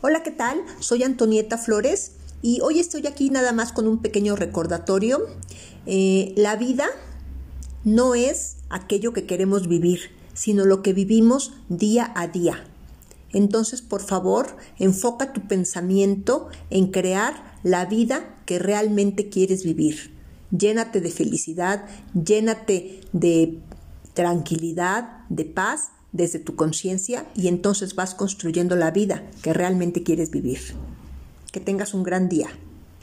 Hola, ¿qué tal? Soy Antonieta Flores y hoy estoy aquí nada más con un pequeño recordatorio. Eh, la vida no es aquello que queremos vivir, sino lo que vivimos día a día. Entonces, por favor, enfoca tu pensamiento en crear la vida que realmente quieres vivir. Llénate de felicidad, llénate de tranquilidad, de paz desde tu conciencia y entonces vas construyendo la vida que realmente quieres vivir. Que tengas un gran día.